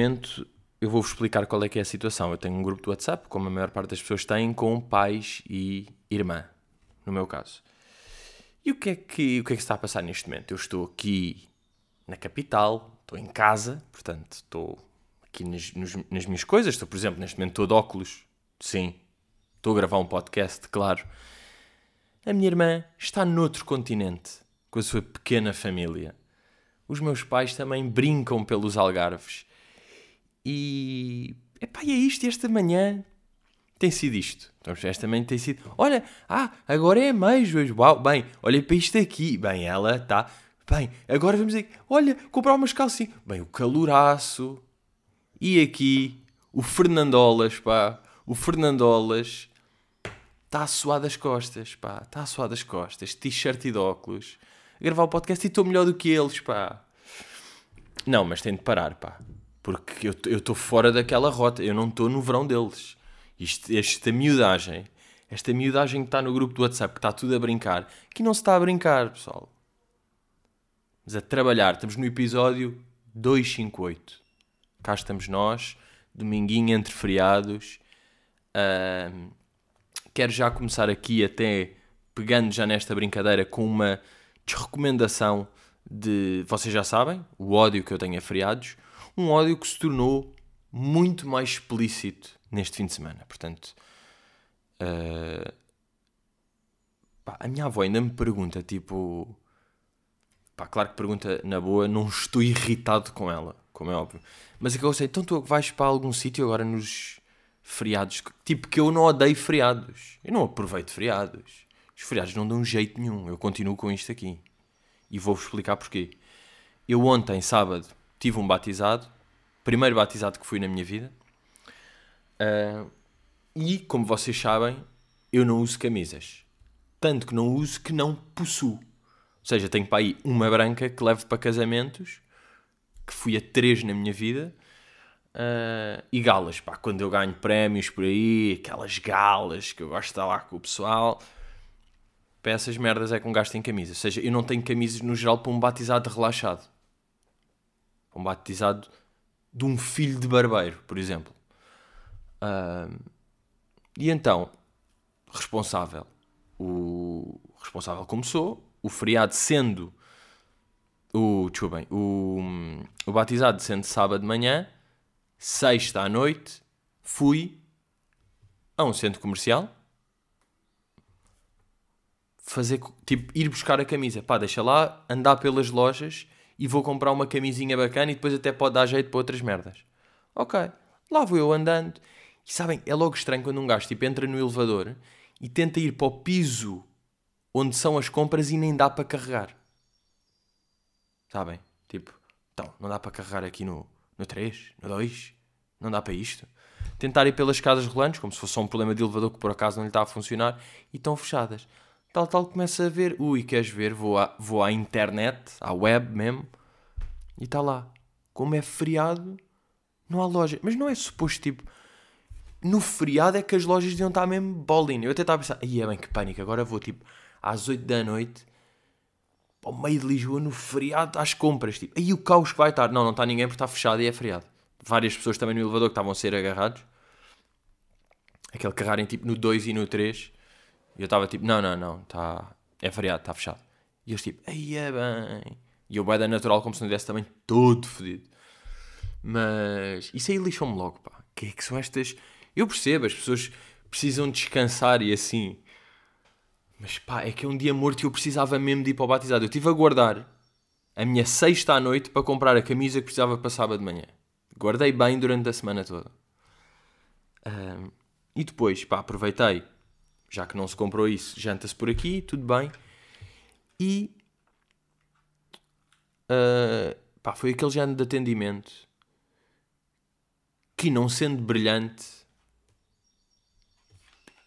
momento eu vou-vos explicar qual é que é a situação. Eu tenho um grupo de WhatsApp, como a maior parte das pessoas têm, com pais e irmã, no meu caso. E o que é que, o que, é que está a passar neste momento? Eu estou aqui na capital, estou em casa, portanto, estou aqui nas, nos, nas minhas coisas. Estou, por exemplo, neste momento estou de óculos. Sim, estou a gravar um podcast, claro. A minha irmã está noutro continente, com a sua pequena família. Os meus pais também brincam pelos algarves. E. Epá, e é isto, esta manhã tem sido isto. Então, esta manhã tem sido. Olha, ah, agora é mês hoje. Uau, bem, olha para isto aqui. Bem, ela está. Bem, agora vamos dizer, olha, comprar umas calcinhas. Bem, o caloraço. E aqui, o Fernandolas, pá. O Fernandolas está a suar das costas, pá. Está a suar das costas. T-shirt e de óculos. A gravar o podcast e estou melhor do que eles, pá. Não, mas tenho de parar, pá. Porque eu estou fora daquela rota. Eu não estou no verão deles. Isto, esta miudagem, esta miudagem que está no grupo do WhatsApp, que está tudo a brincar, que não se está a brincar, pessoal. Mas a trabalhar. Estamos no episódio 258. Cá estamos nós, dominguinho entre feriados. Uh, quero já começar aqui até pegando já nesta brincadeira com uma desrecomendação de, vocês já sabem, o ódio que eu tenho a feriados, um ódio que se tornou muito mais explícito neste fim de semana. Portanto, uh, pá, a minha avó ainda me pergunta, tipo, pá, claro que pergunta na boa, não estou irritado com ela, como é óbvio, mas é que eu sei, então tu vais para algum sítio agora nos feriados, tipo que eu não odeio feriados, eu não aproveito feriados, os feriados não dão jeito nenhum, eu continuo com isto aqui. E vou-vos explicar porquê. Eu ontem, sábado, tive um batizado, primeiro batizado que fui na minha vida, uh, e como vocês sabem, eu não uso camisas, tanto que não uso que não possuo. Ou seja, tenho para aí uma branca que levo para casamentos, que fui a três na minha vida, Uh, e galas, pá, quando eu ganho prémios por aí, aquelas galas que eu gosto de estar lá com o pessoal, para essas merdas é que um gasto em camisa. Ou seja, eu não tenho camisas no geral para um batizado relaxado. Um batizado de um filho de barbeiro, por exemplo. Uh, e então, responsável. O responsável começou, o feriado sendo o, desculpem, o, o batizado sendo sábado de manhã, sexta à noite, fui a um centro comercial fazer, tipo, ir buscar a camisa. Pá, deixa lá, andar pelas lojas e vou comprar uma camisinha bacana e depois até pode dar jeito para outras merdas. Ok, lá vou eu andando. E sabem, é logo estranho quando um gajo tipo, entra no elevador e tenta ir para o piso onde são as compras e nem dá para carregar. Sabem? Tipo, então, não dá para carregar aqui no, no 3, no 2, não dá para isto. Tentar ir pelas escadas rolantes, como se fosse um problema de elevador que por acaso não lhe está a funcionar, e estão fechadas. Tal, tal, começa a ver, ui, queres ver? Vou à, vou à internet, à web mesmo, e está lá. Como é feriado, não há loja. Mas não é suposto, tipo, no feriado é que as lojas deviam estar mesmo bolinho. Eu até estava a pensar, aí é bem que pânico, agora vou tipo às 8 da noite ao meio de Lisboa no feriado às compras. Tipo, aí o caos que vai estar. Não, não está ninguém porque está fechado e é feriado várias pessoas também no elevador que estavam a ser agarrados. Aquele carrarem tipo no 2 e no 3. E eu estava tipo, não, não, não, tá, é feriado, está fechado. E eles tipo, aí é bem. E eu da natural como se não tivesse também todo fodido. Mas isso aí lixou-me logo, pá. Que é que são estas. Eu percebo, as pessoas precisam descansar e assim. Mas pá, é que é um dia morto e eu precisava mesmo de ir para o batizado. Eu estive a guardar a minha sexta à noite para comprar a camisa que precisava para sábado de manhã. Guardei bem durante a semana toda. Um, e depois, pá, aproveitei. Já que não se comprou isso, janta-se por aqui, tudo bem. E. Uh, pá, foi aquele género de atendimento que, não sendo brilhante,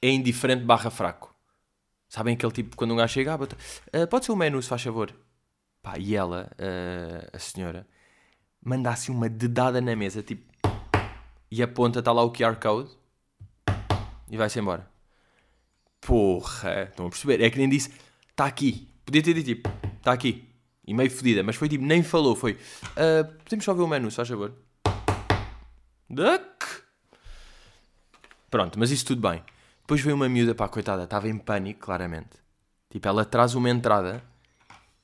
é indiferente barra fraco. Sabem aquele tipo, quando um gajo chega, ah, bota, uh, pode ser o menu, se faz favor. Pá, e ela, uh, a senhora, mandasse uma dedada na mesa, tipo, e aponta, está lá o QR Code e vai-se embora. Porra, estão a perceber? É que nem disse, está aqui. Podia ter dito tipo, está aqui. E meio fodida, mas foi tipo, nem falou, foi. "Ah, podemos só ver o menu, se faz favor. Duck! Pronto, mas isso tudo bem. Depois veio uma miúda, pá, coitada, estava em pânico, claramente. Tipo, ela traz uma entrada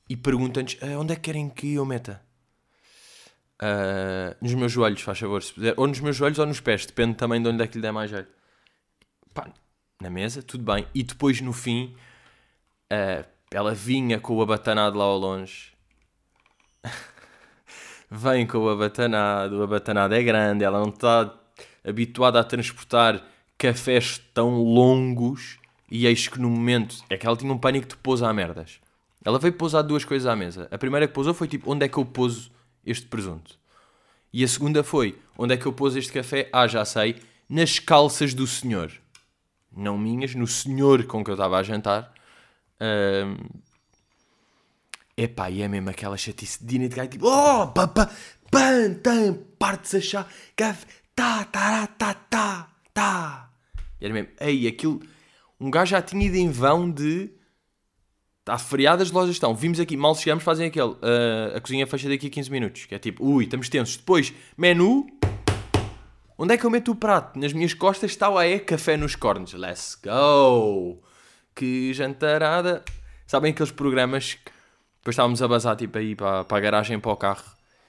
e pergunta-nos "Ah, onde é que querem que eu meta? Ah, nos meus joelhos, faz favor, se puder. Ou nos meus joelhos ou nos pés, depende também de onde é que lhe der mais jeito. Pá, na mesa, tudo bem. E depois, no fim, ah, ela vinha com o abatanado lá ao longe. Vem com o abatanado, o abatanado é grande, ela não está habituada a transportar cafés tão longos e eis que no momento é que ela tinha um pânico de pousar merdas. Ela veio pousar duas coisas à mesa. A primeira que pousou foi tipo, onde é que eu pouso este presunto? E a segunda foi, onde é que eu pouso este café? Ah, já sei, nas calças do senhor. Não minhas, no senhor com que eu estava a jantar. Ahm, Epá, e é mesmo aquela chatice de Dina de gajo tipo Oh, papa, pan, tan, parte-se a chá, café, tá, tá, tá, tá, tá. E era mesmo, ei, aquilo, um gajo já tinha ido em vão de, está feriado, as lojas estão, vimos aqui, mal chegamos, fazem aquele, "Ah, a cozinha fecha daqui a 15 minutos, que é tipo, ui, estamos tensos. Depois, menu, onde é que eu meto o prato? Nas minhas costas está o é café nos cornos, let's go. Que jantarada. Sabem aqueles programas que depois estávamos a bazar tipo aí para, para a garagem para o carro.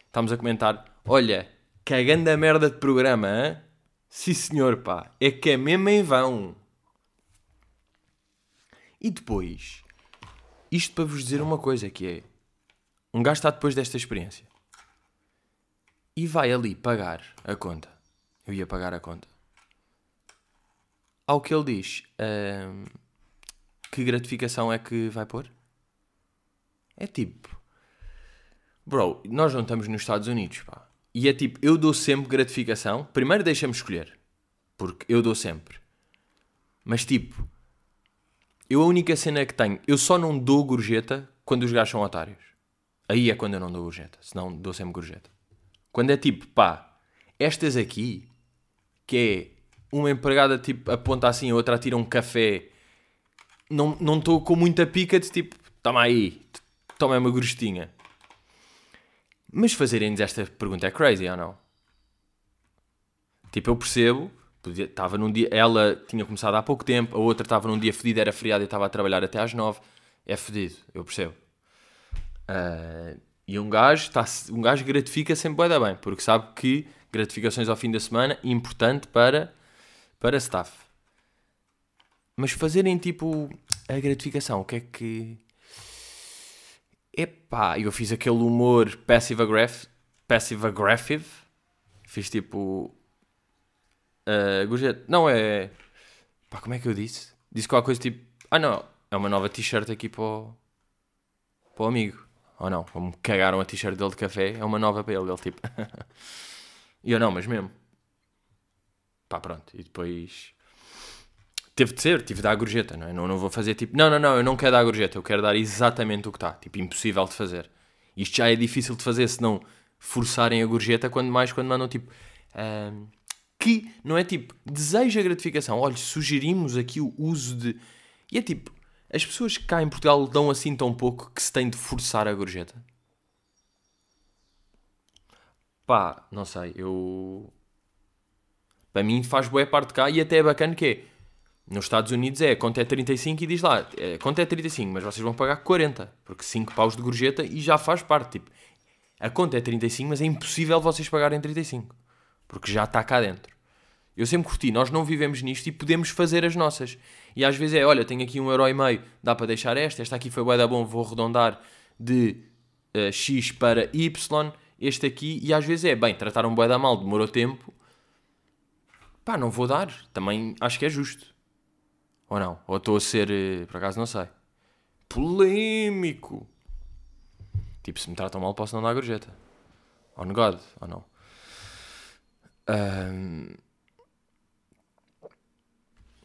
Estávamos a comentar: olha, cagando a merda de programa, hã? Sim senhor, pá, é que é mesmo em vão. E depois, isto para vos dizer uma coisa que é: um gajo está depois desta experiência e vai ali pagar a conta. Eu ia pagar a conta. Ao que ele diz: "Ahm, que gratificação é que vai pôr? É tipo, bro, nós não estamos nos Estados Unidos, pá. E é tipo, eu dou sempre gratificação. Primeiro deixa-me escolher, porque eu dou sempre. Mas tipo, eu a única cena que tenho, eu só não dou gorjeta quando os gajos são otários. Aí é quando eu não dou gorjeta, senão dou sempre gorjeta. Quando é tipo, pá, estas aqui, que é uma empregada tipo aponta assim, a outra atira um café, não estou com muita pica de tipo, toma aí, toma uma gorjestinha. Mas fazerem-nos esta pergunta é crazy ou não? Tipo, eu percebo, podia- estava num dia, ela tinha começado há pouco tempo, a outra estava num dia fedido, era feriado e estava a trabalhar até às nove. É fedido, eu percebo. Ah, e um gajo, tá, um gajo gratifica sempre da bem, porque sabe que gratificações ao fim da semana importante para, para staff. Mas fazerem tipo a gratificação, o que é que. Epá, eu fiz aquele humor passive-aggressive. Passive-aggressive. Fiz tipo. Uh. Não é. Pá, como é que eu disse? Disse qualquer coisa tipo. Ah, não. É uma nova t-shirt aqui para o. para o amigo. Ou não? Como cagaram a t-shirt dele de café, é uma nova para ele. Ele tipo. e eu não, mas mesmo. Pá, pronto. E depois. Teve de ser, tive de dar a gorjeta, não é? Não, não vou fazer tipo, não, não, não, eu não quero dar a gorjeta, eu quero dar exatamente o que está. Tipo, impossível de fazer. Isto já é difícil de fazer se não forçarem a gorjeta, quando mais quando mandam tipo. que não é tipo, deseja gratificação. Olha, sugerimos aqui o uso de. E é tipo, as pessoas que cá em Portugal dão assim tão pouco que se tem de forçar a gorjeta. Pá, não sei, eu. Para mim faz boa parte cá e até é bacana que é. Nos Estados Unidos é, a conta é 35 e diz lá, é, a conta é 35, mas vocês vão pagar 40, porque 5 paus de gorjeta e já faz parte. Tipo, a conta é 35, mas é impossível vocês pagarem 35, porque já está cá dentro. Eu sempre curti, nós não vivemos nisto e podemos fazer as nossas. E às vezes é, olha, tenho aqui um euro e meio, dá para deixar esta, esta aqui foi bué da bom, vou arredondar de eh, X para Y, este aqui, e às vezes é, bem, trataram bué da mal, demorou tempo, pá, não vou dar, também acho que é justo. Ou não? Ou estou a ser, eh, por acaso não sei, polémico. Tipo, se me tratam mal posso não dar gorjeta. On God, ou não? Ahm,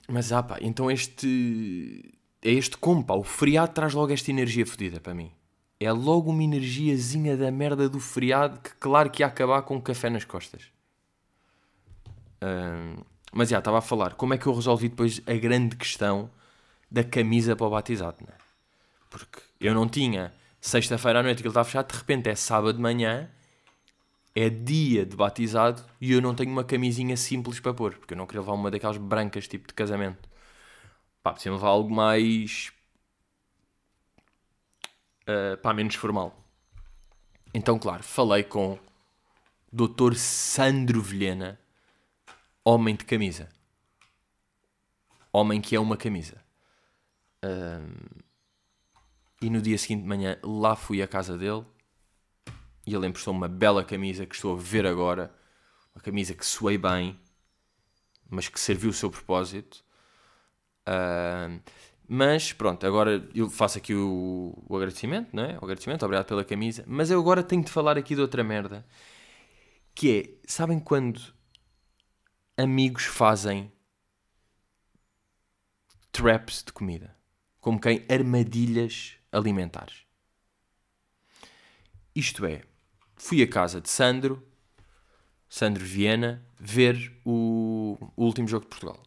Mas ah pá, então este. É este como pá, o feriado traz logo esta energia fodida para mim. É logo uma energiazinha da merda do feriado que claro que ia acabar com um café nas costas. Ahm, mas já, estava a falar, como é que eu resolvi depois a grande questão da camisa para o batizado, né? Porque eu não tinha sexta-feira à noite que ele está fechado, de repente é sábado de manhã, é dia de batizado e eu não tenho uma camisinha simples para pôr, porque eu não queria levar uma daquelas brancas tipo de casamento. Pá, preciso levar algo mais. Uh, pá, menos formal. Então, claro, falei com Dr. Sandro Vilhena, homem de camisa. Homem que é uma camisa. Um, e no dia seguinte de manhã, lá fui à casa dele e ele emprestou uma bela camisa que estou a ver agora. Uma camisa que suei bem, mas que serviu o seu propósito. Uh, mas pronto, agora eu faço aqui o, o, agradecimento, não é? O agradecimento, obrigado pela camisa. Mas eu agora tenho de falar aqui de outra merda. Que é, sabem quando amigos fazem traps de comida? Como quem armadilhas alimentares. Isto é, fui à casa de Sandro, Sandro Viena, ver o, o último jogo de Portugal.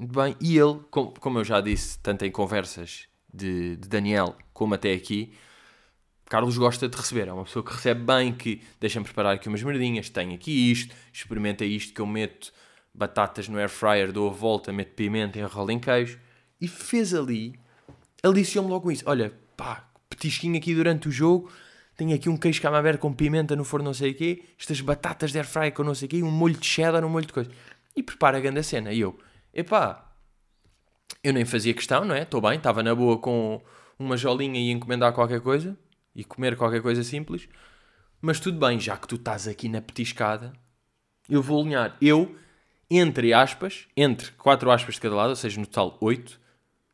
Muito bem, e ele, como, eu já disse, tanto em conversas de, de Daniel como até aqui, Carlos gosta de receber. É uma pessoa que recebe bem, que deixa-me preparar aqui umas merdinhas, tem aqui isto, experimenta isto que eu meto batatas no air fryer, dou a volta, meto pimenta, enrolo em queijo. E fez ali, aliciou-me logo com isso. Olha, pá, petisquinho aqui durante o jogo, tenho aqui um queijo camembert com pimenta no forno não sei o quê, estas batatas de air fryer com não sei o quê, um molho de cheddar, um molho de coisa. E prepara a grande cena. E eu, epá, eu nem fazia questão, não é? Estou bem, estava na boa com uma jolinha e encomendar qualquer coisa e comer qualquer coisa simples. Mas tudo bem, já que tu estás aqui na petiscada, eu vou alinhar. Eu, entre aspas, entre quatro aspas de cada lado, ou seja, no total oito,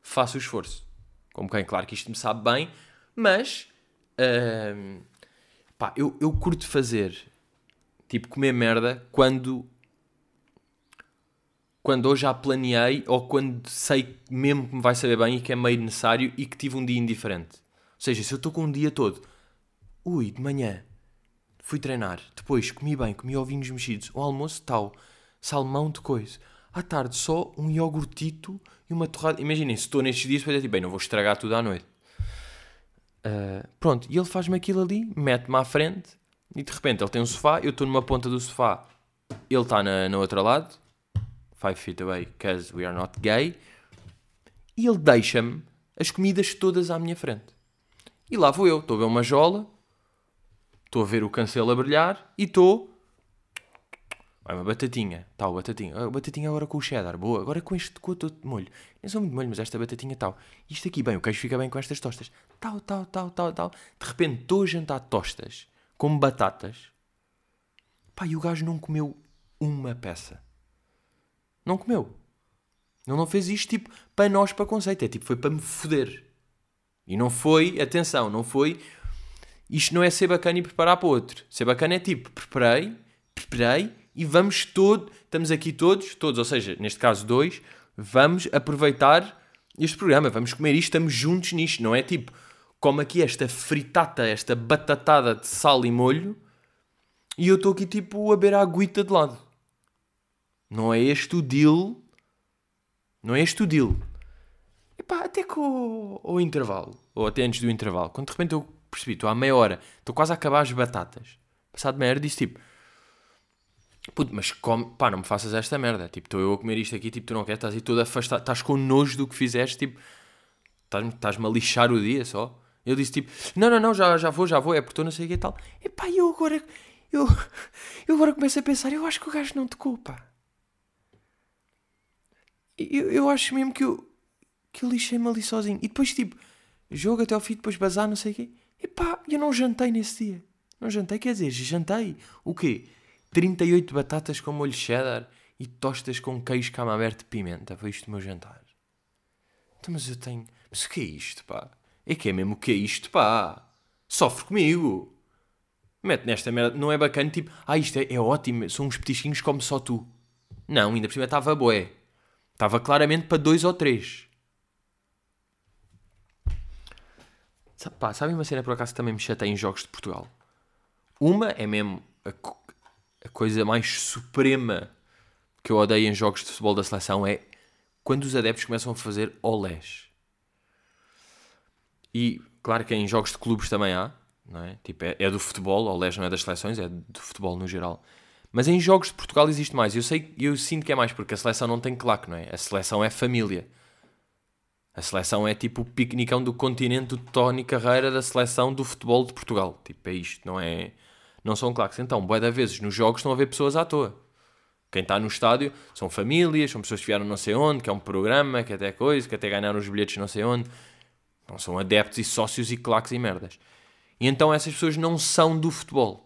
faço o esforço. Como quem, claro que isto me sabe bem, mas uh, pá, eu, eu curto fazer tipo comer merda quando quando eu já planeei ou quando sei mesmo que me vai saber bem e que é meio necessário e que tive um dia indiferente. Ou seja, se eu estou com um dia todo, ui, de manhã fui treinar, depois comi bem, comi ovinhos mexidos, o almoço tal, salmão de coisa, à tarde só um iogurtito e uma torrada. Imaginem, se estou nestes dias, depois é tipo, bem, não vou estragar tudo à noite. Uh, pronto, e ele faz-me aquilo ali, mete-me à frente e de repente ele tem um sofá, eu estou numa ponta do sofá, ele está na, na outra lado, five feet away, because we are not gay, e ele deixa-me as comidas todas à minha frente. E lá vou eu, estou a ver uma jola, estou a ver o cancelo a brilhar e estou Vai uma batatinha, tal, batatinha. A batatinha agora com o cheddar, boa. Agora com este com outro molho. Nem sou muito molho, mas esta batatinha tal. Isto aqui, bem, o queijo fica bem com estas tostas. Tal, tal, tal, tal, tal. De repente estou a jantar tostas com batatas. Pá, e o gajo não comeu uma peça. Não comeu. Ele não fez isto tipo para nós, para conceito. É tipo, foi para me foder. E não foi, atenção, não foi. Isto não é ser bacana e preparar para outro. Ser bacana é tipo, preparei, preparei e vamos todos, estamos aqui todos, todos, ou seja, neste caso dois, vamos aproveitar este programa, vamos comer isto, estamos juntos nisto, não é tipo, como aqui esta fritata, esta batatada de sal e molho, e eu estou aqui tipo a beber a aguita de lado. Não é este o deal, não é este o deal. E pá, até com o, o intervalo, ou até antes do intervalo, quando de repente eu percebi, estou há meia hora, estou quase a acabar as batatas, passado meia hora disse tipo, Puto, mas come, pá, não me faças esta merda. Tipo, estou eu a comer isto aqui, tipo, tu não queres, estás aí todo afastado, estás com nojo do que fizeste, tipo, estás-me a lixar o dia só. Eu disse tipo, não, não, não, já, já vou, já vou, é porque estou não sei o que e tal. E pá, eu agora, eu, eu agora começo a pensar, eu acho que o gajo não te culpa. Eu, eu acho mesmo que eu, que eu lixei-me ali sozinho. E depois, tipo, jogo até ao fim, depois bazar, não sei o quê. E pá, eu não jantei nesse dia. Não jantei, quer dizer, jantei. O quê? 38 batatas com molho cheddar e tostas com queijo camembert de pimenta. Foi isto o meu jantar. Então, mas eu tenho... Mas o que é isto, pá? É que é mesmo o que é isto, pá? Sofre comigo. Mete nesta merda. Não é bacana, tipo... Ah, isto é, é ótimo. São uns petisquinhos como só tu. Não, ainda por cima estava boé. Estava claramente para dois ou três. Pá, uma cena por acaso que também me chateia em jogos de Portugal? Uma é mesmo a a coisa mais suprema que eu odeio em jogos de futebol da seleção é quando os adeptos começam a fazer olés. E Claro que em jogos de clubes também há, não é? Tipo, é, é do futebol, aliás não é das seleções, é do futebol no geral. Mas em jogos de Portugal existe mais. Eu sei, eu sinto que é mais porque a seleção não tem claque, não é? A seleção é família. A seleção é tipo o piquenicão do continente do Tony Carreira da seleção do futebol de Portugal. Tipo, é isto, não é? Não são claques. Então, boa da vezes nos jogos estão a ver pessoas à toa. Quem está no estádio são famílias, são pessoas que vieram não sei onde, que é um programa, que até coisa, que até ganharam os bilhetes não sei onde. Não são adeptos e sócios e claques e merdas. E então essas pessoas não são do futebol.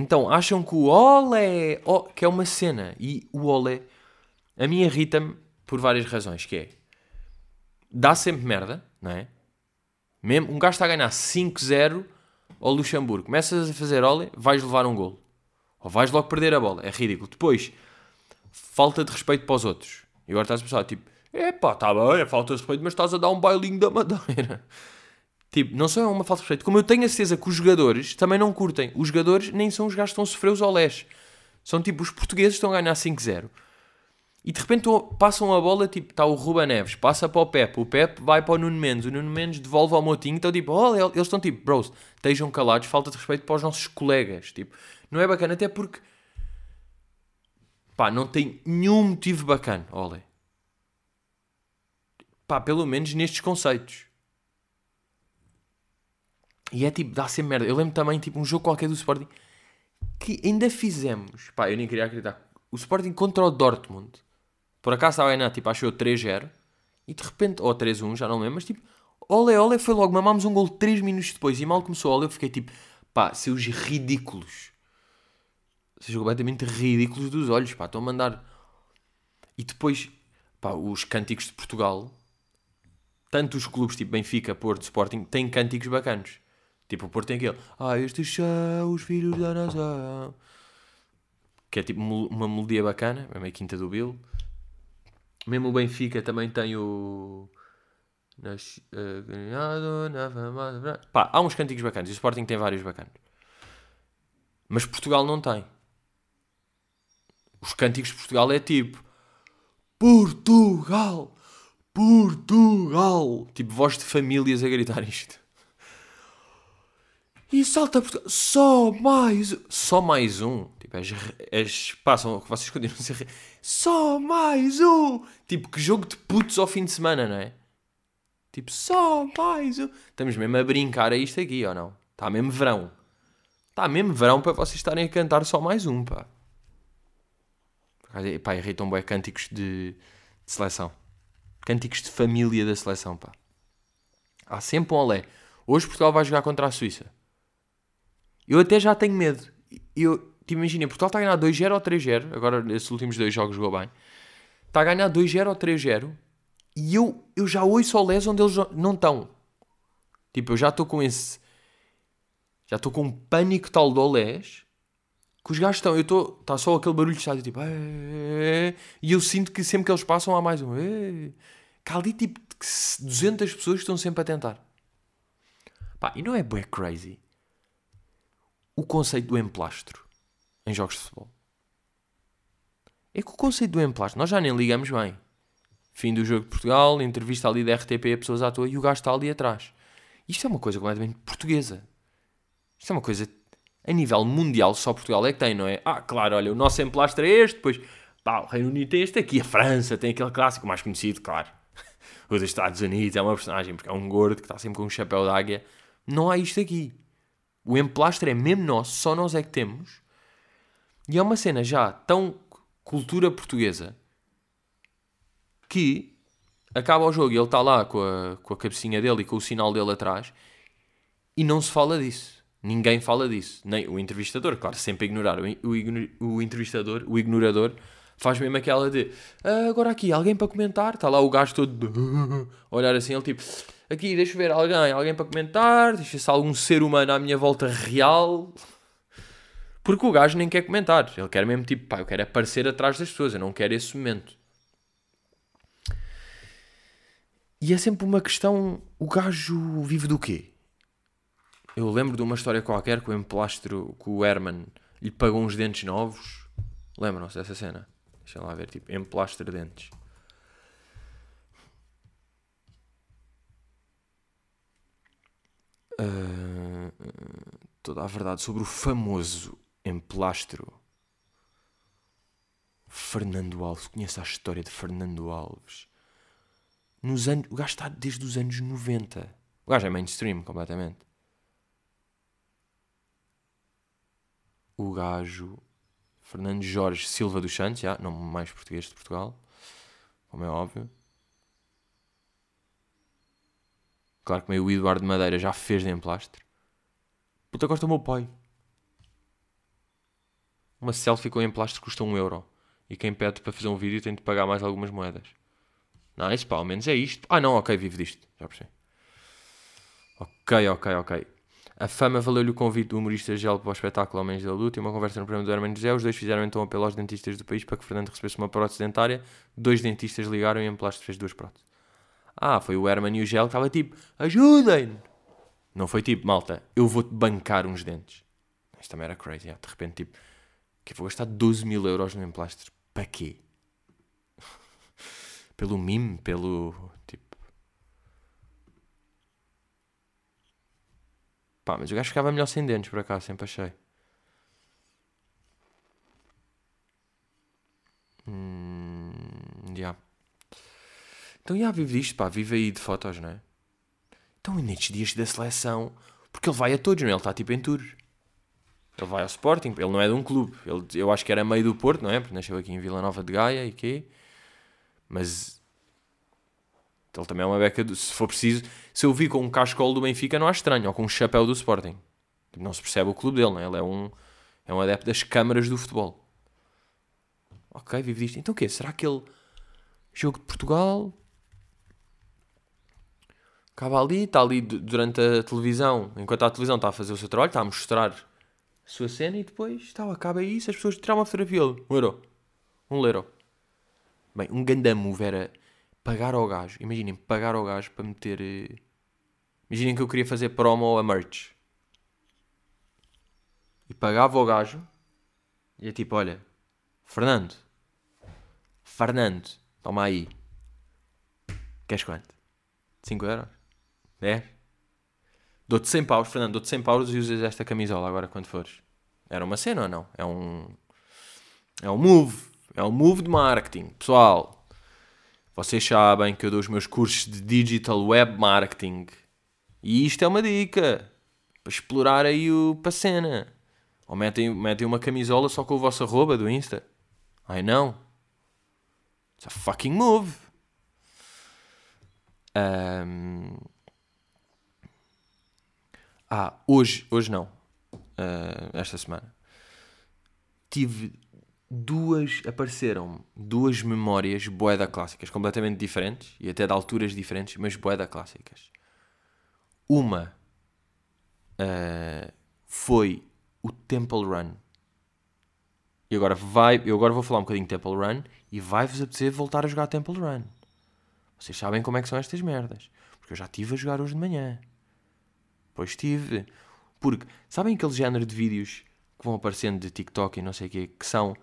Então acham que o olé, oh, que é uma cena, e o olé, a mim irrita-me por várias razões, que é, dá sempre merda, não é? Mesmo, um gajo está a ganhar 5-0 ao Luxemburgo, começas a fazer olé, vais levar um golo. Ou vais logo perder a bola, é ridículo. Depois, falta de respeito para os outros. E agora estás a pensar, tipo, epá, está bem, é falta de respeito, mas estás a dar um bailinho da madeira. Tipo, não só é uma falta de respeito, como eu tenho a certeza que os jogadores também não curtem. Os jogadores nem são os gajos que estão a sofrer os olés. São tipo os portugueses estão a ganhar 5-0. E de repente passam a bola, tipo, está o Ruba Neves, passa para o Pep, o Pep vai para o Nuno Mendes, o Nuno Mendes devolve ao Motinho, então tipo, oh, eles estão tipo, bros, estejam calados, falta de respeito para os nossos colegas, tipo, não é bacana, até porque, pá, não tem nenhum motivo bacana, olha, pá, pelo menos nestes conceitos. E é tipo, dá sempre merda. Eu lembro também, tipo, um jogo qualquer do Sporting que ainda fizemos. Pá, eu nem queria acreditar. O Sporting contra o Dortmund. Por acaso estava a ganhar, tipo, achou 3-0. E de repente, ou 3-1, já não lembro, mas tipo, ole, ole, foi logo. Mamámos um gol 3 minutos depois. E mal começou ole, eu fiquei tipo, pá, seus ridículos. Seus completamente ridículos dos olhos, pá, estão a mandar. E depois, pá, os cânticos de Portugal. Tanto os clubes tipo Benfica, Porto, Sporting, têm cânticos bacanos. Tipo, o Porto tem aquele. Ah, estes são os filhos da nação. Que é tipo uma melodia bacana, é meio quinta do Bill. Mesmo o Benfica também tem o. Pá, há uns cânticos bacanas. E o Sporting tem vários bacanas. Mas Portugal não tem. Os cânticos de Portugal é tipo. Portugal! Portugal! Tipo voz de famílias a gritar isto. E salta Portugal. Só mais. Só mais um. Tipo, as, as passam. Vocês continuam a ser. Só mais um. Tipo, que jogo de putos ao fim de semana, não é? Tipo, só mais um. Estamos mesmo a brincar a isto aqui, ou não? Está mesmo verão. Está mesmo verão para vocês estarem a cantar só mais um, pá. Pá, irritam bem cânticos de, de seleção. Cânticos de família da seleção, pá. Há sempre um olé. Hoje Portugal vai jogar contra a Suíça. Eu até já tenho medo. Eu, te imagina, Portugal está a ganhar 2-0 ou 3-0. Agora, nesses últimos dois jogos jogou bem. Está a ganhar 2-0 ou 3-0. E eu, eu já ouço ao Les onde eles não estão. Tipo, eu já estou com esse. Já estou com um pânico tal do Olés que os gajos estão. Eu estou. Está só aquele barulho de estádio tipo. E eu sinto que sempre que eles passam há mais um. Que há ali tipo 200 pessoas que estão sempre a tentar. Pá, e não é bué crazy o conceito do emplastro em jogos de futebol. É que o conceito do emplastro, nós já nem ligamos bem. Fim do jogo de Portugal, entrevista ali da RTP a pessoas à toa e o gajo está ali atrás. Isto é uma coisa completamente portuguesa. Isto é uma coisa a nível mundial, só Portugal é que tem, não é? Ah, claro, olha, o nosso emplastro é este, depois pá, o Reino Unido tem este, aqui a França tem aquele clássico mais conhecido, claro. O dos Estados Unidos é uma personagem, porque é um gordo que está sempre com um chapéu de águia. Não há isto aqui. O emplastro é mesmo nosso, só nós é que temos. E é uma cena já tão cultura portuguesa que acaba o jogo e ele está lá com a, com a cabecinha dele e com o sinal dele atrás e não se fala disso. Ninguém fala disso. Nem o entrevistador, claro, sempre ignorar. O, o, entrevistador, o ignorador, faz mesmo aquela de ah, agora aqui, alguém para comentar? Está lá o gajo todo olhar assim, ele tipo Aqui, deixa eu ver alguém, alguém para comentar, deixa se algum ser humano à minha volta real. Porque o gajo nem quer comentar. Ele quer mesmo tipo, pá, eu quero aparecer atrás das pessoas, eu não quero esse momento. E é sempre uma questão, o gajo vive do quê? Eu lembro de uma história qualquer que o emplastro, que o Herman lhe pagou uns dentes novos. Lembram-se dessa cena? Deixa lá ver, tipo, emplastro dentes. Uh, toda a verdade sobre o famoso emplastro Fernando Alves. Conhece a história de Fernando Alves? Nos anos, o gajo está desde os anos 90. O gajo é mainstream completamente. O gajo Fernando Jorge Silva dos Santos, já, nome mais português de Portugal, como é óbvio. Claro que meio o Eduardo Madeira já fez de emplastro. Puta, gosta do meu pai. Uma selfie com emplastro custa um euro. E quem pede para fazer um vídeo tem de pagar mais algumas moedas. Nice, pá, ao menos é isto. Ah, não, ok, vivo disto. Já percebi. Ok, ok, ok. A fama valeu-lhe o convite do humorista Gel para o espetáculo Homens da Luta e uma conversa no programa do Hermano José. Os dois fizeram então apelo aos dentistas do país para que Fernando recebesse uma prótese dentária. Dois dentistas ligaram e Emplastro fez duas próteses. Ah, foi o Herman e o Gel que estava tipo, ajudem! Não foi tipo, malta, eu vou-te bancar uns dentes. Isto também era crazy, yeah. de repente tipo, que vou gastar 12 mil euros no emplastro. Para quê? pelo mime, pelo tipo Pá, mas o gajo ficava melhor sem dentes, por acaso, sempre achei. Hum, yeah. Então, já, vive disto, pá, vive aí de fotos, não é? Então, e nestes dias da seleção, porque ele vai a todos, não é? Ele está tipo em tour. Ele vai ao Sporting, ele não é de um clube. Ele, eu acho que era meio do Porto, não é? Porque nasceu aqui em Vila Nova de Gaia e quê? Mas ele também é uma beca, do, se for preciso, se eu vi com um cascol do Benfica não há estranho, ou com um chapéu do Sporting. Não se percebe o clube dele, não é? Ele é um, é um adepto das câmaras do futebol. Ok, vive disto. Então o quê? Será que ele... Jogo de Portugal... Acaba ali, está ali durante a televisão, enquanto a televisão está a fazer o seu trabalho, está a mostrar a sua cena e depois está, acaba isso, as pessoas tiram uma fotografia. Um euro. Um euro. Bem, um ganda move era pagar ao gajo, imaginem, pagar ao gajo para meter. Eh, imaginem que eu queria fazer promo a merch. E pagava ao gajo e é tipo: olha, Fernando, Fernando, toma aí. Queres quanto? 5 euros? É? Dou-te 100 paus, Fernando, dou-te 100 paus e usas esta camisola agora quando fores. Era uma cena ou não? É um. É um move. É um move de marketing. Pessoal, vocês sabem que eu dou os meus cursos de Digital Web Marketing. E isto é uma dica para explorar aí o para cena. Ou metem, metem uma camisola só com o vosso arroba do Insta. Ai não. It's a fucking move. Um... Ah, hoje, hoje não. Uh, esta semana. Tive duas apareceram duas memórias boeda clássicas, completamente diferentes e até de alturas diferentes, mas boeda clássicas. Uma uh, foi o Temple Run. E agora vai, eu agora vou falar um bocadinho de Temple Run e vai-vos apetecer voltar a jogar Temple Run. Vocês sabem como é que são estas merdas, porque eu já estive a jogar hoje de manhã. Pois estive. Porque sabem aquele género de vídeos que vão aparecendo de TikTok e não sei o quê, que são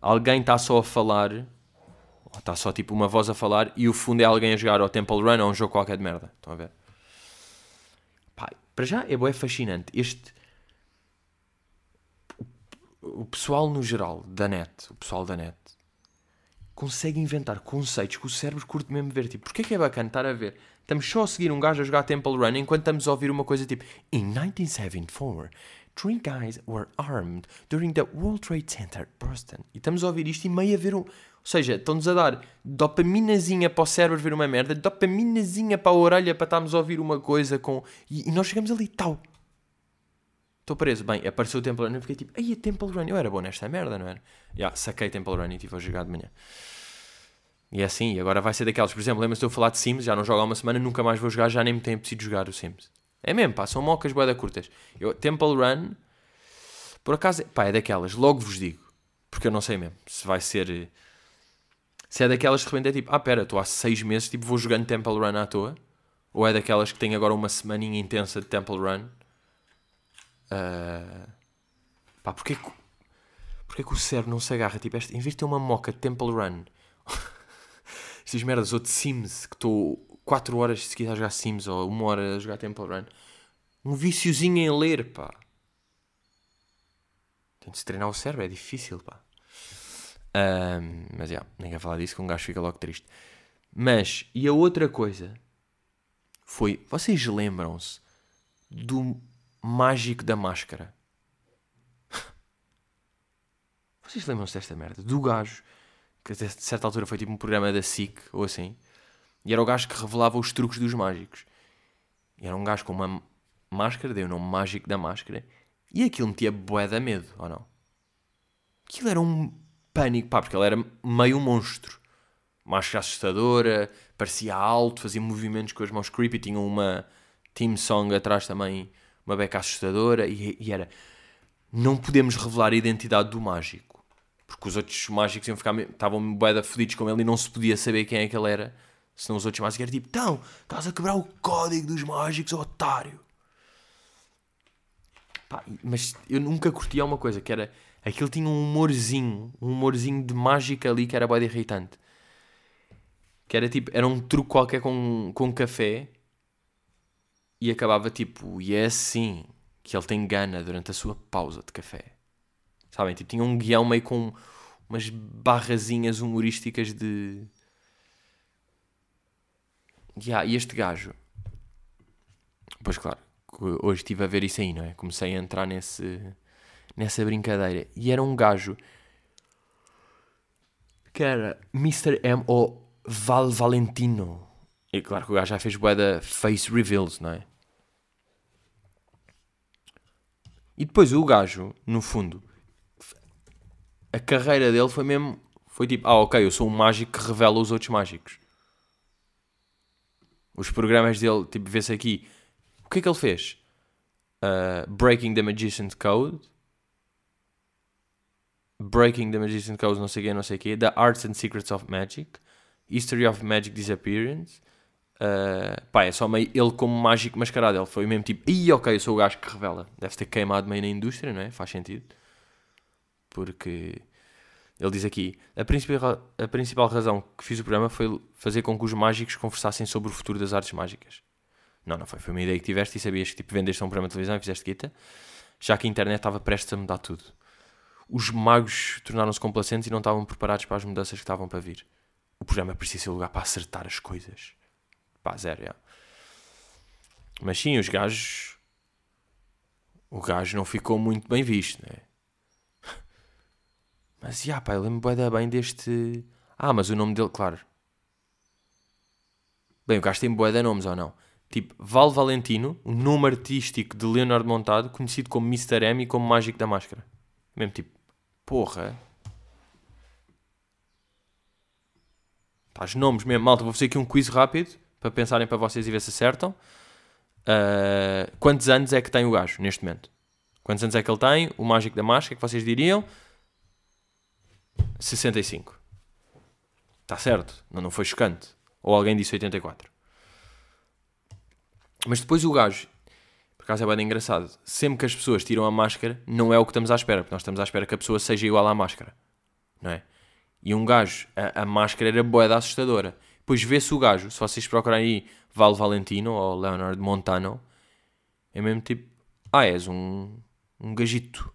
alguém está só a falar, ou está só tipo uma voz a falar, e o fundo é alguém a jogar ao Temple Run ou um jogo qualquer de merda. Estão a ver? Para já é, é fascinante. Este. O pessoal no geral, da net, o pessoal da net, consegue inventar conceitos que o cérebro curte mesmo ver. Tipo, porque é que é bacana estar a ver? Estamos só a seguir um gajo a jogar Temple Run enquanto estamos a ouvir uma coisa tipo In 1974, Three guys were armed during the World Trade Center, Boston. E estamos a ouvir isto e meio a ver um. Ou seja, estão-nos a dar dopaminazinha para o cérebro ver uma merda, dopaminazinha para a orelha para estarmos a ouvir uma coisa com. E, e nós chegamos ali, tal. Estou preso. Bem, apareceu o Temple Run. Eu fiquei tipo, ai, a Temple Run. Eu era bom nesta merda, não era? Já, yeah, saquei Temple Run e estive a jogar de manhã. E é assim, agora vai ser daquelas. Por exemplo, lembra-se de eu falar de Sims, já não jogo há uma semana, nunca mais vou jogar, já nem me tem preciso jogar o Sims. É mesmo, pá, são mocas boeda curtas. Eu, Temple Run, por acaso, pá, é daquelas, logo vos digo, porque eu não sei mesmo se vai ser. Se é daquelas que de repente é tipo, ah, pera, estou há seis meses, tipo, vou jogando Temple Run à toa. Ou é daquelas que tem agora uma semaninha intensa de Temple Run. Uh, pá, porquê que, porquê que o cérebro não se agarra? Tipo, este, em vez de ter uma moca de Temple Run, estas merdas, ou de Sims, que estou 4 horas seguidas a jogar Sims ou 1 hora a jogar Temple Run. Um viciozinho em ler, pá. Tem de se treinar o cérebro, é difícil, pá. Um, mas, já, yeah, nem falar disso que um gajo fica logo triste. Mas, e a outra coisa foi, vocês lembram-se do mágico da máscara? Vocês lembram-se desta merda? Do gajo, que a certa altura foi tipo um programa da SIC, ou assim, e era o gajo que revelava os truques dos mágicos. E era um gajo com uma máscara, deu o nome mágico da máscara, e aquilo metia bué da medo, ou não? Aquilo era um pânico, pá, porque ele era meio monstro. Máscara assustadora, parecia alto, fazia movimentos com as mãos creepy, tinha uma team song atrás também, uma beca assustadora, e, e era... Não podemos revelar a identidade do mágico. Porque os outros mágicos iam ficar, estavam bué da fodidos com ele e não se podia saber quem é que ele era. Senão os outros mágicos eram tipo, então, estás a quebrar o código dos mágicos, otário. Pá, mas eu nunca curtia uma coisa, que era, aquilo tinha um humorzinho, um humorzinho de mágica ali que era bué irritante. Que era tipo, era um truque qualquer com, com café e acabava tipo, e é assim que ele tem gana durante a sua pausa de café. Sabem? Tipo, tinha um guião meio com umas barrazinhas humorísticas de. Yeah, e este gajo. Pois claro, hoje estive a ver isso aí, não é? Comecei a entrar nesse, nessa brincadeira. E era um gajo que era Mr. M. O. Val Valentino. E claro que o gajo já fez bué face reveals, não é? E depois o gajo, no fundo, a carreira dele foi mesmo. Foi tipo, ah, ok, eu sou um mágico que revela os outros mágicos. Os programas dele, tipo, vê-se aqui. O que é que ele fez? Uh, Breaking the Magician's Code. Breaking the Magician's Code, não sei o quê, não sei o quê. The Arts and Secrets of Magic. History of Magic Disappearance. Uh, pá, é só meio ele como mágico mascarado. Ele foi mesmo tipo, ih, ok, eu sou o gajo que revela. Deve ter queimado meio na indústria, não é? Faz sentido porque ele diz aqui: a principal, a principal razão que fiz o programa foi fazer com que os mágicos conversassem sobre o futuro das artes mágicas. Não, não foi. Foi uma ideia que tiveste e sabias que tipo, vendeste um programa de televisão e fizeste guita, já que a internet estava prestes a mudar tudo. Os magos tornaram-se complacentes e não estavam preparados para as mudanças que estavam para vir. O programa precisa ser lugar para acertar as coisas. Pá, zero, já. Mas sim, os gajos. O gajo não ficou muito bem visto, né? Mas, já, pá, eu lembro bem deste... Ah, mas o nome dele, claro. Bem, o gajo tem bué de nomes, ou não? Tipo, Val Valentino, o nome artístico de Leonardo Montado, conhecido como Mr. M e como Mágico da Máscara. Mesmo tipo, porra. Pá, os nomes mesmo. Malta, vou fazer aqui um quiz rápido, para pensarem para vocês e ver se acertam. Uh, quantos anos é que tem o gajo, neste momento? Quantos anos é que ele tem? O Mágico da Máscara, que vocês diriam? 65. Está certo, não, não foi chocante. Ou alguém disse 84. Mas depois o gajo, por acaso é bem engraçado, sempre que as pessoas tiram a máscara, não é o que estamos à espera, porque nós estamos à espera que a pessoa seja igual à máscara. Não é? E um gajo, a, a máscara era boeda assustadora. Depois vê-se o gajo, se vocês procurarem aí Val Valentino ou Leonard Montano, é mesmo tipo, ah, és um, um gajito.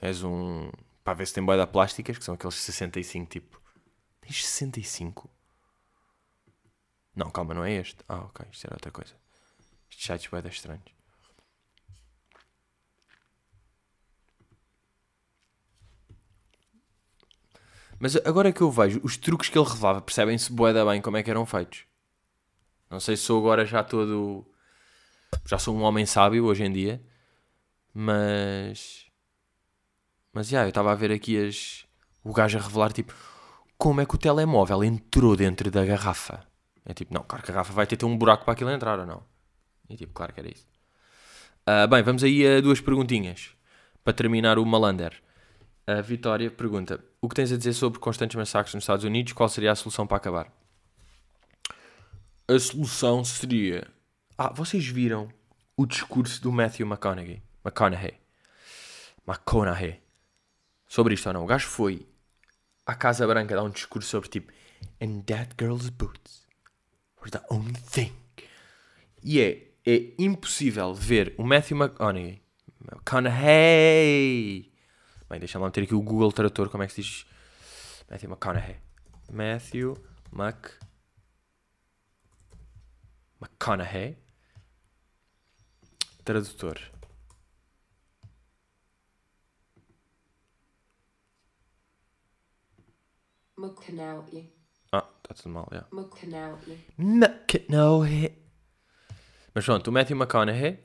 És um. Para ver se tem boeda plásticas, que são aqueles 65 tipo. Tens 65? Não, calma, não é este. Ah, ok, isto era outra coisa. Estes sites boeda estranhos. Mas agora que eu vejo os truques que ele revelava, percebem-se boeda bem como é que eram feitos. Não sei se sou agora já todo. Já sou um homem sábio hoje em dia. Mas. Mas já, eu estava a ver aqui as, o gajo a revelar tipo como é que o telemóvel entrou dentro da garrafa. É tipo, não, claro que a garrafa vai ter, ter um buraco para aquilo entrar ou não. E tipo, claro que era isso. Uh, bem, vamos aí a duas perguntinhas para terminar o Malander. A Vitória pergunta: O que tens a dizer sobre constantes massacres nos Estados Unidos? Qual seria a solução para acabar? A solução seria. Ah, vocês viram o discurso do Matthew McConaughey? McConaughey. McConaughey sobre isto ou não. O gajo foi à Casa Branca dar um discurso sobre tipo And that girl's boots were the only thing E é, é impossível ver o Matthew McConaughey. McConaughey! Bem, deixa-me lá meter aqui o Google Tradutor, como é que se diz? Matthew McConaughey. Matthew Mc... McConaughey. Tradutor. McConaughey. Ah, está tudo mal, já. McConaughey. McConaughey. Mas pronto, o Matthew McConaughey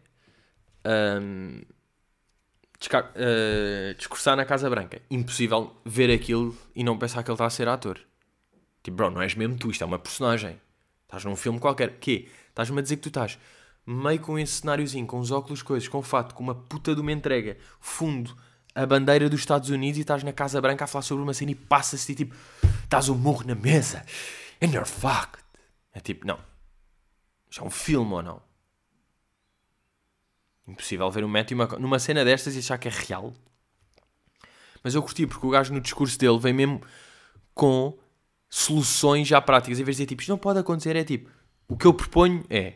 um, desca- uh, discursar na Casa Branca. Impossível ver aquilo e não pensar que ele está a ser ator. Tipo, bro, não és mesmo tu, isto é uma personagem. Estás num filme qualquer. Quê? Estás-me a dizer que tu estás meio com esse cenáriozinho, com os óculos, coisas, com fato, com uma puta de uma entrega, fundo, a bandeira dos Estados Unidos e estás na Casa Branca a falar sobre uma cena e passa-se e tipo, estás um morro na mesa and you're fucked. É tipo, não. Isto é um filme ou não? Impossível ver o Matthew McConaughey numa cena destas e achar que é real. Mas eu curti porque o gajo no discurso dele vem mesmo com soluções já práticas. Em vez de dizer tipo, isto não pode acontecer, é tipo, o que eu proponho é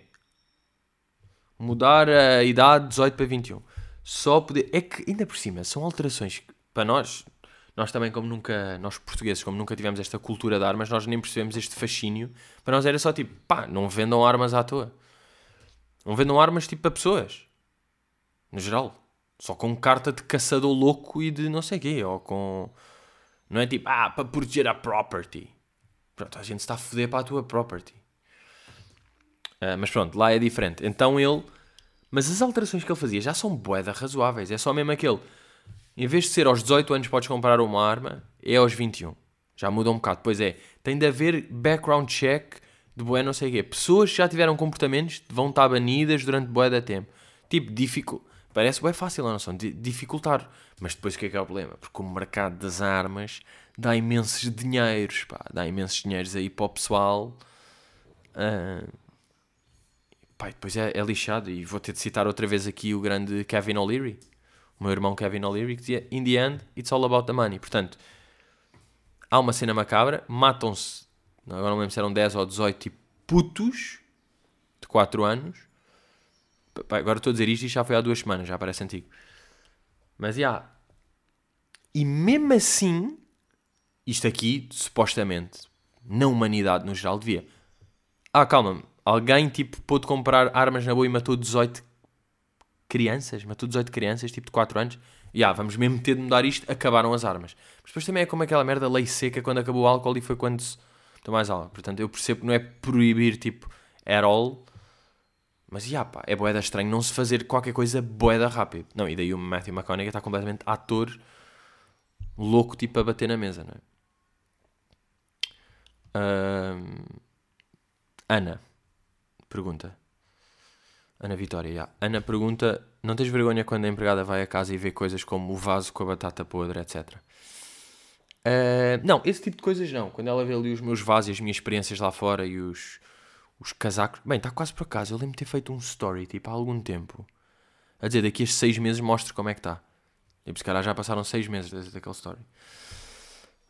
mudar a idade de 18 para 21. Só poder. É que, ainda por cima, são alterações que, para nós, nós também, como nunca, nós portugueses, como nunca tivemos esta cultura de armas, nós nem percebemos este fascínio. Para nós era só tipo, pá, não vendam armas à toa. Não vendam armas tipo para pessoas. No geral. Só com carta de caçador louco e de não sei quê. Ou com. Não é tipo, ah, para proteger a property. Pronto, a gente está a foder para a tua property. Ah, mas pronto, lá é diferente. Então ele. Mas as alterações que ele fazia já são boeda razoáveis. É só mesmo aquele. Em vez de ser aos 18 anos podes comprar uma arma, é aos 21. Já muda um bocado. Pois é, tem de haver background check de boé não sei o quê. Pessoas que já tiveram comportamentos vão estar banidas durante boé da tempo. Tipo, dificult... Parece bem fácil a noção de dificultar. Mas depois o que é que é o problema? Porque o mercado das armas dá imensos dinheiros, pá. Dá imensos dinheiros aí para o pessoal. Ah, E depois é, é lixado. E vou ter de citar outra vez aqui o grande Kevin O'Leary, o meu irmão Kevin O'Leary, que dizia: In the end, it's all about the money. Portanto, há uma cena macabra, matam-se, agora não lembro se eram 10 ou 18, tipo putos de 4 anos. Pá, agora estou a dizer isto e já foi há duas semanas, já parece antigo. Mas já. E mesmo assim, isto aqui, supostamente, na humanidade no geral, devia. Ah, calma-me. Alguém, tipo, pôde comprar armas na boa e matou 18 crianças. Matou 18 crianças, tipo, de 4 anos. Ah, vamos mesmo ter de mudar isto. Acabaram as armas. Mas depois também é como aquela merda lei seca quando acabou o álcool e foi quando se tomou mais álcool. Portanto, eu percebo que não é proibir, tipo, at all. Mas, já, pá, é boeda estranho não se fazer qualquer coisa boeda rápido. Não, e daí o Matthew McConaughey está completamente ator louco, tipo, a bater na mesa, não é? Ana pergunta. Ana Vitória, já. Ana pergunta: Não tens vergonha quando a empregada vai a casa e vê coisas como o vaso com a batata podre, etc. Ah, não, esse tipo de coisas não. Quando ela vê ali os meus vasos e as minhas experiências lá fora e os, os casacos. Bem, está quase por acaso. Eu lembro de ter feito um story, tipo, há algum tempo. A dizer, daqui a seis meses mostro como é que está. E se calhar já passaram seis meses desde aquele story.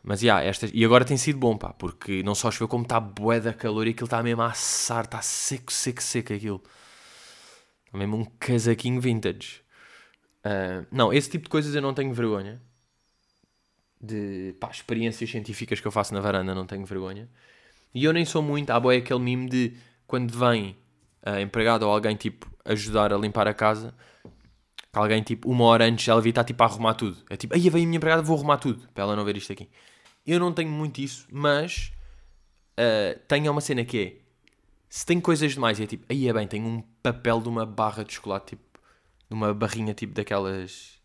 Mas, já, estas... E agora tem sido bom, pá. Porque não só choveu como está bué da calor e aquilo está mesmo a assar. Está seco, seco, seco aquilo. Está mesmo um casaquinho vintage. Ah, não, esse tipo de coisas eu não tenho vergonha. De, pá, experiências científicas que eu faço na varanda não tenho vergonha. E eu nem sou muito, há boé aquele mimo de quando vem a empregada ou alguém tipo ajudar a limpar a casa, que alguém tipo uma hora antes ela devia estar tipo a arrumar tudo. É tipo, aí vem a minha empregada, vou arrumar tudo, para ela não ver isto aqui. Eu não tenho muito isso, mas ah, tenho uma cena que é se tem coisas demais, é tipo, aí é bem, tenho um papel de uma barra de chocolate, tipo, de uma barrinha tipo daquelas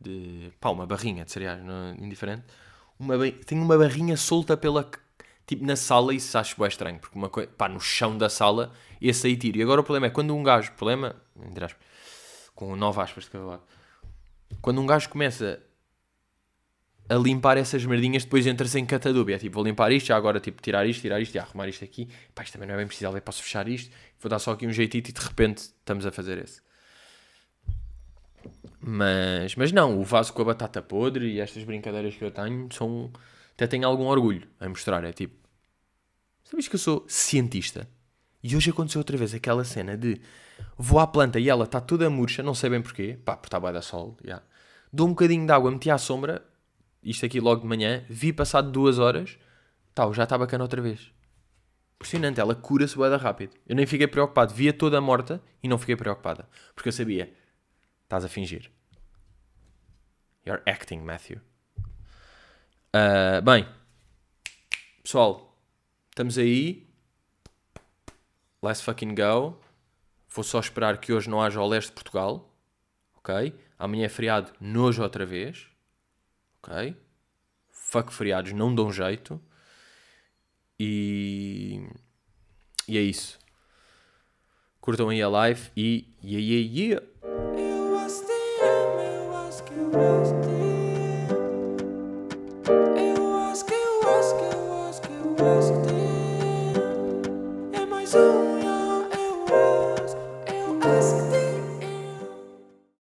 de pá, uma barrinha de cereais, não é indiferente. Uma, tenho uma barrinha solta pela tipo na sala e isso acho bem estranho, porque uma coisa, pá, no chão da sala, esse aí tiro. E agora o problema é quando um gajo, problema, entre aspas, com nove aspas de quando um gajo começa a limpar essas merdinhas, depois entra-se em catadúbia. É tipo, vou limpar isto, já agora tipo, tirar isto, tirar isto, e arrumar isto aqui. Pá, isto também não é bem preciso, eu posso fechar isto, vou dar só aqui um jeitito e de repente estamos a fazer esse. Mas, mas não, o vaso com a batata podre e estas brincadeiras que eu tenho são. Até tenho algum orgulho em mostrar. É tipo. Sabes que eu sou cientista? E hoje aconteceu outra vez aquela cena de vou à planta e ela está toda murcha, não sei bem porquê, pá, porque está bem da sol, já. Dou um bocadinho de água, meti à sombra, isto aqui logo de manhã, vi passado duas horas, tal, já está bacana outra vez. Impressionante, ela cura-se da rápido. Eu nem fiquei preocupado, via toda morta e não fiquei preocupada, porque eu sabia, estás a fingir. You're acting, Matthew. Ah, bem, pessoal, estamos aí. Let's fucking go. Vou só esperar que hoje não haja o leste de Portugal. Ok? Amanhã é feriado, nojo outra vez. Ok? Fuck feriados, não dão jeito. E. E é isso. Curtam aí a live e. Yeah, yeah, yeah.